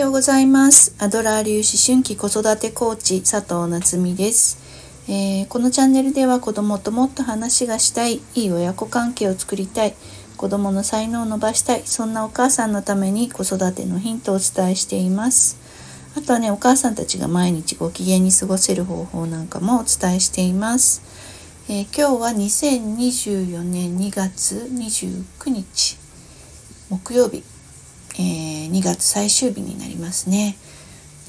ようございます。アドラー流思春期子育てコーチ佐藤夏実です、えー、このチャンネルでは子供ともっと話がしたいいい親子関係を作りたい子供の才能を伸ばしたいそんなお母さんのために子育てのヒントをお伝えしています。あとはねお母さんたちが毎日ご機嫌に過ごせる方法なんかもお伝えしています。えー、今日は2024年2月29日木曜日、えー、2月最終日になりますね。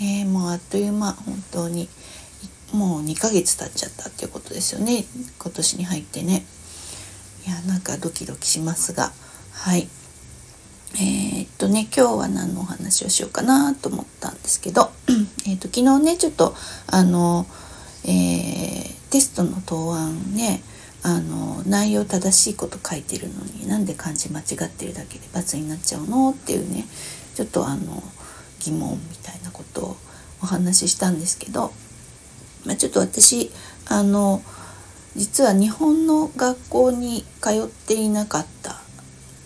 ねもうあっという間本当に。もう2ヶ月経っちゃったっていうことですよね。今年に入ってね。いやなんかドキドキしますが。はい。えー、っとね今日は何のお話をしようかなと思ったんですけど。えっと昨日ねちょっとあのえーテストの答案ねあの内容正しいこと書いてるのになんで漢字間違ってるだけで罰になっちゃうのっていうねちょっとあの疑問みたいなことをお話ししたんですけど、まあ、ちょっと私あの実は日本の学校に通っていなかった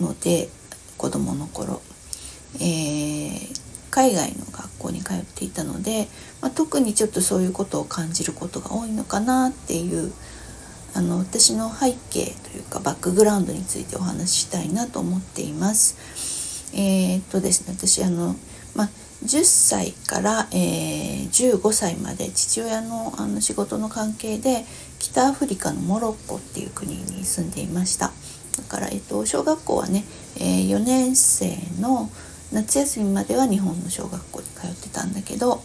ので子供の頃、えー、海外の学校に通っていたので、まあ、特にちょっとそういうことを感じることが多いのかなっていうあの私の背景というかバックグラウンドについてお話ししたいなと思っています。えー、っとですね私あの、まあ、10歳から、えー、15歳まで父親のあの仕事の関係で北アフリカのモロッコっていう国に住んでいました。だから、えっと、小学校はね、えー、4年生の夏休みまでは日本の小学校に通ってたんだけど、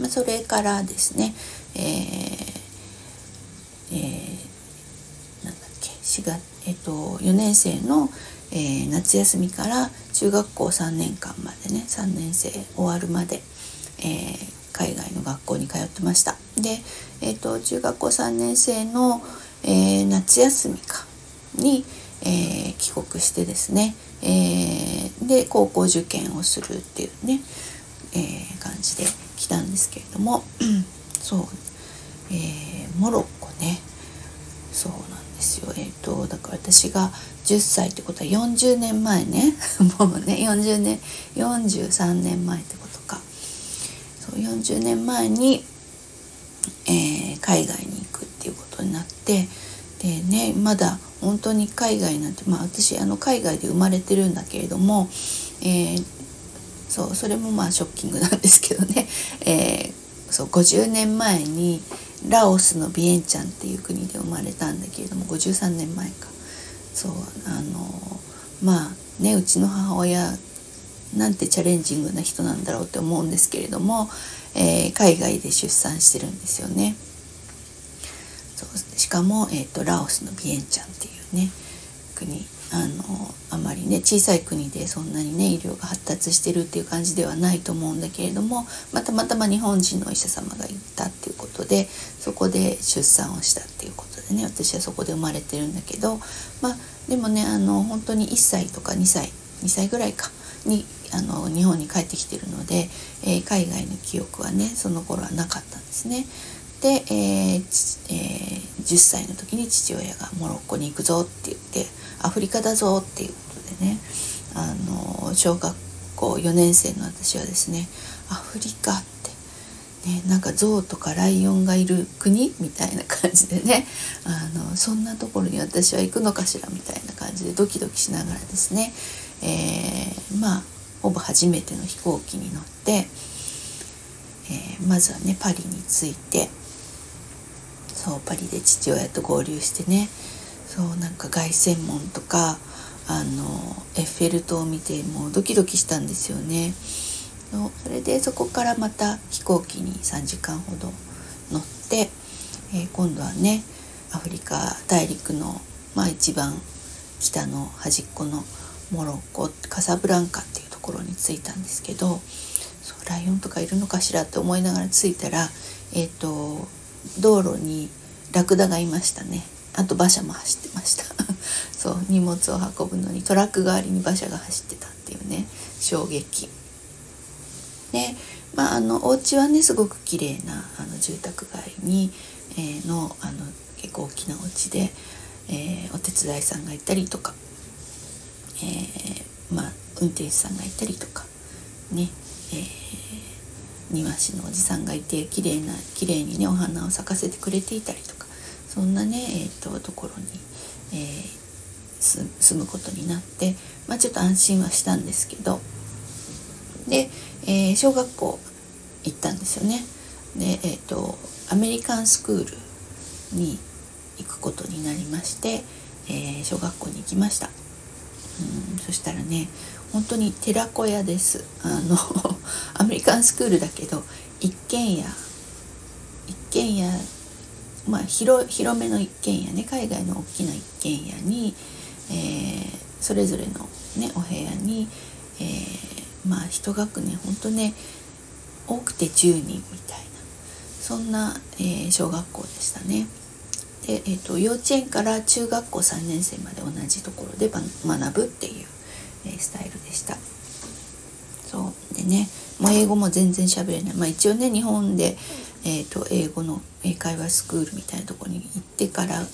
まあ、それからですね、えーえー、なんだっけ？4月、えっと、4年生の、えー、夏休みから中学校3年間までね3年生終わるまで、えー、海外の学校に通ってました。で、えーと、中学校3年生の、え、夏休みかに、え、帰国してですね、え、で高校受験をするっていうね、え、感じで来たんですけれどもそう、えー、モロッコね。そうなんですよ。えっ、とだから私が10歳ってことは40年前ね もうね40年43年前ってことか。そう40年前に、え海外に行くっていうことになってでねまだ本当に海外なんてまあ私あの海外で生まれてるんだけれども、えー、そうそれもまあショッキングなんですけどね、えー、そう50年前にラオスのビエンチャンっていう国で生まれたんだけれども53年前か。そうあのまあねうちの母親なんてチャレンジングな人なんだろうって思うんですけれども、えー、海外で出産してるんですよね。そうしかも、えーと、ラオスのビエンチャンっていうね国。あのあまりね小さい国でそんなにね医療が発達してるっていう感じではないと思うんだけれども、ま、たまたま日本人のお医者様がいたっていうことでそこで出産をしたっていうことでね私はそこで生まれてるんだけど、まあ、でもねあの本当に1歳とか2歳2歳ぐらいかにあの日本に帰ってきてるので、えー、海外の記憶はねその頃はなかったんですね。で、えー、10歳の時に父親がモロッコに行くぞって言ってアフリカだぞっていうことでね。あの小学校4年生の私はですねアフリカって、ね、なんか象とかライオンがいる国みたいな感じでねあのそんなところに私は行くのかしらみたいな感じでドキドキしながらですね、えー、まあほぼ初めての飛行機に乗って、えー、まずはねパリに着いてそうパリで父親と合流してねそうなんか凱旋門とかあのエッフェル塔を見てもうドキドキしたんですよね。それでそこからまた飛行機に3時間ほど乗って、えー、今度はねアフリカ大陸の、まあ、一番北の端っこのモロッコカサブランカっていうところに着いたんですけどそうライオンとかいるのかしらって思いながら着いたら、えーと道路にラクダがいましたね。あと馬車も走ってました。そう荷物を運ぶのにトラック代わりに馬車が走ってたっていうね衝撃。でまああのお家はねすごく綺麗なあの住宅街に、えー、のあの結構大きなお家で、えー、お手伝いさんがいたりとか、えー、まあ運転手さんがいたりとかねえー、庭師のおじさんがいて綺麗な綺麗にねお花を咲かせてくれていたりとかそんなね、えーと、ところに、えー、住むことになって、まあ、ちょっと安心はしたんですけどで、えー、小学校行ったんですよね。で、えーと、アメリカンスクールに行くことになりまして、えー、小学校に行きました。そしたらね本当に寺子屋です。あの アメリカンスクールだけど一軒家。一軒家まあ広広めの一軒家ね。海外の大きな一軒家に、えー、それぞれの、ね、お部屋に、えー、まあ一学年ほんとね多くて10人みたいな。そんな、えー、小学校でしたね。で、えーと、幼稚園から中学校3年生まで同じところで学ぶっていう、えー、スタイルでした。そう。でねもう英語も全然喋れない、まあ、一応ね日本で、えーと、英語の英会話スクールみたいなとこに行ってから行っ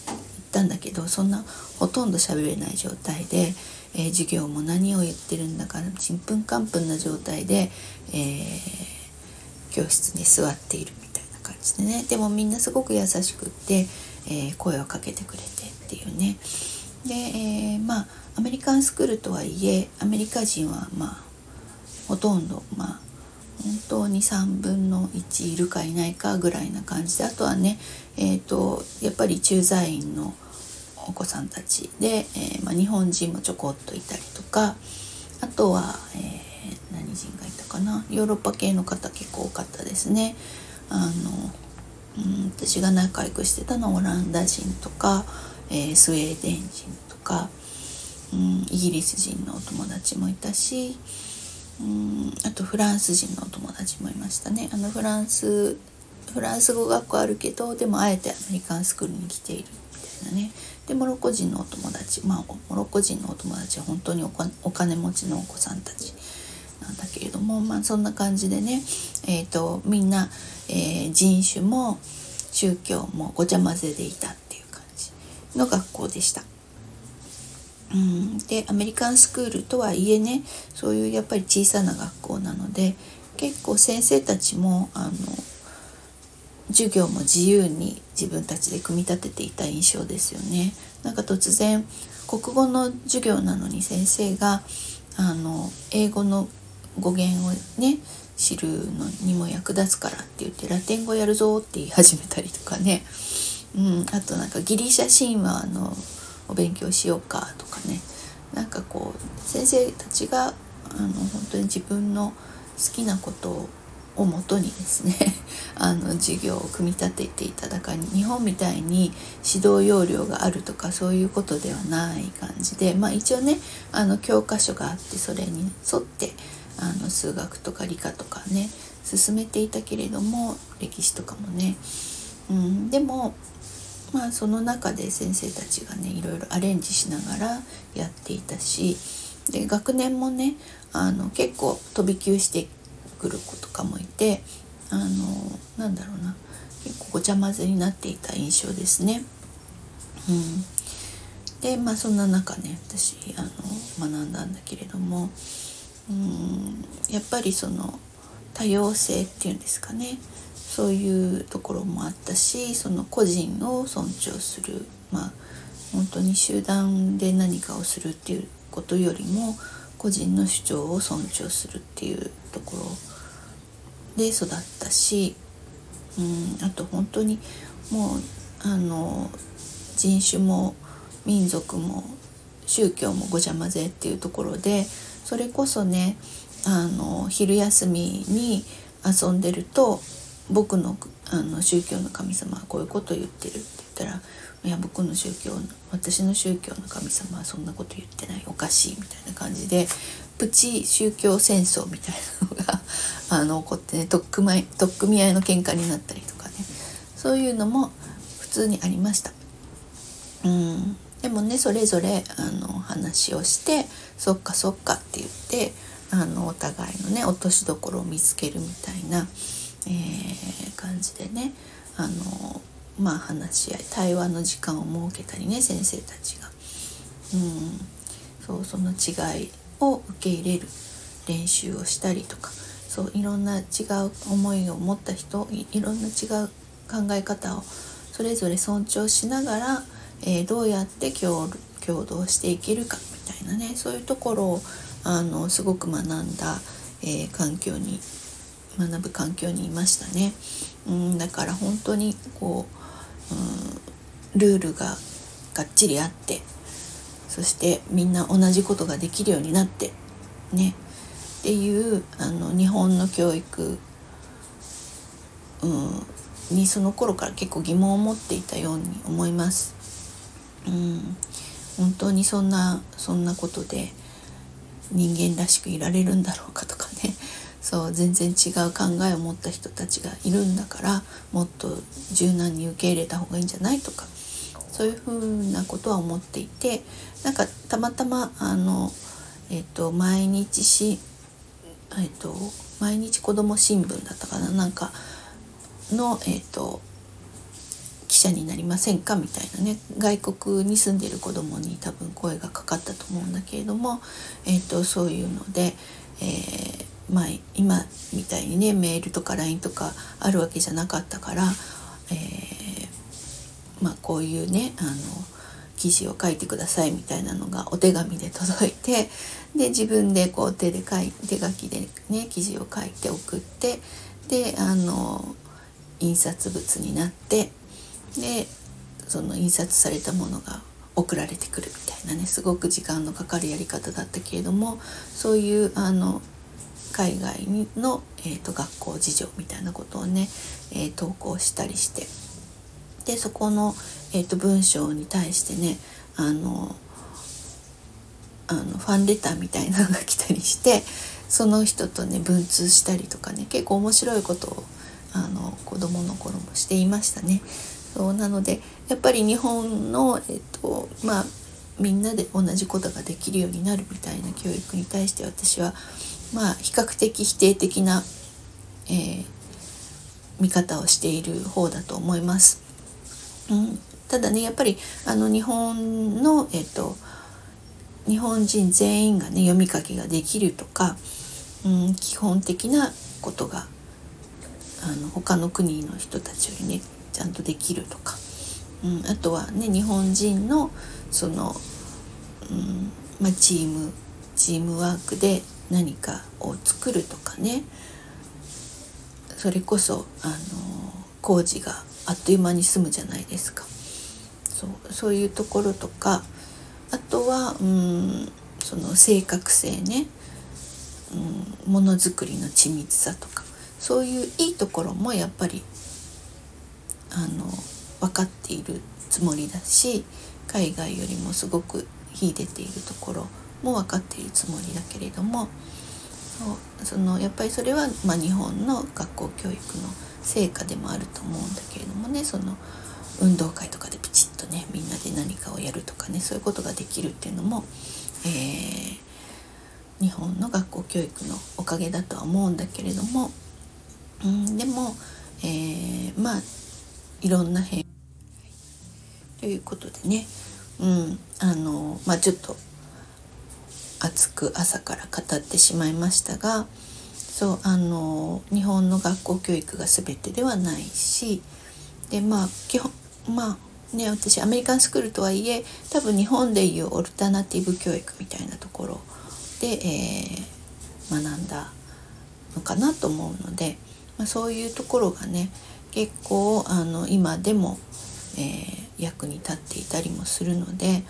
たんだけどそんなほとんど喋れない状態で、えー、授業も何を言ってるんだかちんぷんかんぷんな状態で、えー、教室に座っているみたいな感じでね。でもみんなすごく優しくって、えー、声をかけてくれてっていうねで、えまあアメリカンスクールとはいえアメリカ人はまあほとんどまあ本当に3分の1いるかいないかぐらいな感じであとはね、えーと、やっぱり駐在員のお子さんたちで、えー、まあ、日本人もちょこっといたりとかあとは、えー、何人がいたかなヨーロッパ系の方結構多かったですね。あのうん私が仲良くしてたのはオランダ人とか、えー、スウェーデン人とか、うん、イギリス人のお友達もいたしうんあとフランス人のお友達もいましたね。あのフランスフランス語学校あるけどでもあえてアメリカンスクールに来ているみたいなね。でモロッコ人のお友達まあモロッコ人のお友達は本当にお金持ちのお子さんたちなんだけれどもまあそんな感じでね、えーと、みんな、えー、人種も宗教もごちゃ混ぜでいたっていう感じの学校でした。うん、でアメリカンスクールとはいえねそういうやっぱり小さな学校なので結構先生たちもあの授業も自由に自分たちで組み立てていた印象ですよね。なんか突然国語の授業なのに先生があの英語の語源をね知るのにも役立つからって言ってラテン語やるぞって言い始めたりとかね、うん、あとなんかギリシャ神話のお勉強しようかとかね。なんかこう先生たちがあの本当に自分の好きなことをもとにですね あの授業を組み立てていただかに日本みたいに指導要領があるとかそういうことではない感じでまあ一応ねあの教科書があってそれに沿ってあの数学とか理科とかね進めていたけれども歴史とかもね、うん、でもまあその中で先生たちがねいろいろアレンジしながらやっていたしで学年もねあの結構飛び級してくる子とかもいてあのなんだろうな結構ごちゃ混ぜになっていた印象ですね。うん、でまあそんな中ね私あの学んだんだけれどもうん。やっぱりその多様性っていうんですかね。そういうところもあったしその個人を尊重する。まあ本当に集団で何かをするっていうことよりも個人の主張を尊重するっていうところで育ったし、うん、あと本当にもうあの人種も民族も宗教もごちゃ混ぜっていうところでそれこそねあの昼休みに遊んでると僕のあの宗教の神様はこういうことを言ってるって言ったらいや僕の宗教私の宗教の神様はそんなこと言ってないおかしいみたいな感じでプチ宗教戦争みたいなのが あの起こってね取っ組み取っ組合いの喧嘩になったりとかねそういうのも普通にありました。うんでもねそれぞれあの話をしてそっかそっかって言ってあのお互いのね落としどころを見つけるみたいな、えー、感じでねあのまあ話し合い対話の時間を設けたりね先生たちが。うんそうその違いを受け入れる練習をしたりとかそういろんな違う思いを持った人いろんな違う考え方をそれぞれ尊重しながら、えー、どうやって共共同していけるかみたいなねそういうところをあのすごく学んだ、えー、環境に学ぶ環境にいましたね。うんだから本当にこう、うん、ルールががっちりあってそしてみんな同じことができるようになってねっていうあの日本の教育、うん、にその頃から結構疑問を持っていたように思います。うん、本当にそんなそんなことで人間らしくいられるんだろうかとかね。そう全然違う考えを持った人たちがいるんだからもっと柔軟に受け入れた方がいいんじゃないとか。そういうふうなことは思っていてなんかたまたまあの、えっと、毎日し、えっと、毎日子ども新聞だったかな。なんかの、えっと、者になりませんかみたいなね。外国に住んでいる子どもに多分声がかかったと思うんだけれども、えっと、そういうので、えーまあ、今みたいにねメールとか LINE とかあるわけじゃなかったから、えー、まあ、こういうねあの記事を書いてくださいみたいなのがお手紙で届いてで自分でこう手で書い手書きでね記事を書いて送ってであの印刷物になってでその印刷されたものが送られてくるみたいなねすごく時間のかかるやり方だったけれどもそういうあの海外の、えーと、学校事情みたいなことをね、えー、投稿したりしてでそこの、えーと、文章に対してねあのあのファンレターみたいなのが来たりしてその人とね文通したりとかね結構面白いことをあの子供の頃もしていましたね。そうなのでやっぱり日本の、えっとまあ、みんなで同じことができるようになるみたいな教育に対して私はまあ比較的否定的な、えー、見方をしている方だと思います。うん、ただねやっぱりあの日本の、えーと、日本人全員がね読み書きができるとか、うん、基本的なことがあの他の国の人たちよりねちゃんとできるとか、うん、あとはね日本人のその、うんまあ、チームチームワークで何かを作るとかね。それこそあの工事があっという間に済むじゃないですか。そうそういうところとか。あとはうんその正確性ね。ものづくりの緻密さとか。そういういいところもやっぱりあの分かっているつもりだし海外よりもすごく秀でているところも分かっているつもりだけれどもそのやっぱりそれは、まあ、日本の学校教育の成果でもあると思うんだけれどもねその運動会とかでピチッとねみんなで何かをやるとかねそういうことができるっていうのも、えー、日本の学校教育のおかげだとは思うんだけれども、うん、でも、えー、まあいろんな変ということでね、うん。あのまあ、ちょっと熱く朝から語ってしまいましたがそうあの日本の学校教育が全てではないしでまあ基本まあね私アメリカンスクールとはいえ多分日本でいうオルタナティブ教育みたいなところで、えー、学んだのかなと思うので、まあ、そういうところがね結構あの今でも、えー、役に立っていたりもするので。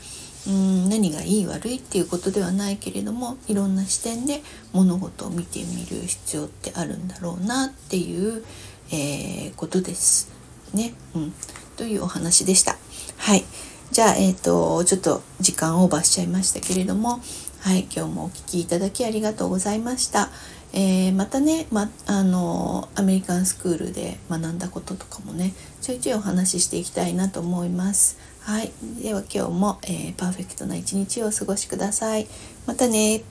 うん何がいい悪いっていうことではないけれどもいろんな視点で物事を見てみる必要ってあるんだろうなっていう、えー、ことですね、うん。というお話でした。はい。じゃあ、えっ、ー、と、ちょっと時間オーバーしちゃいましたけれども、はい、今日もお聴きいただきありがとうございました。えー、またね、ま、あのアメリカンスクールで学んだこととかもねちょいちょいお話ししていきたいなと思います。はい、では今日も、えー、パーフェクトな一日をお過ごしください。またね。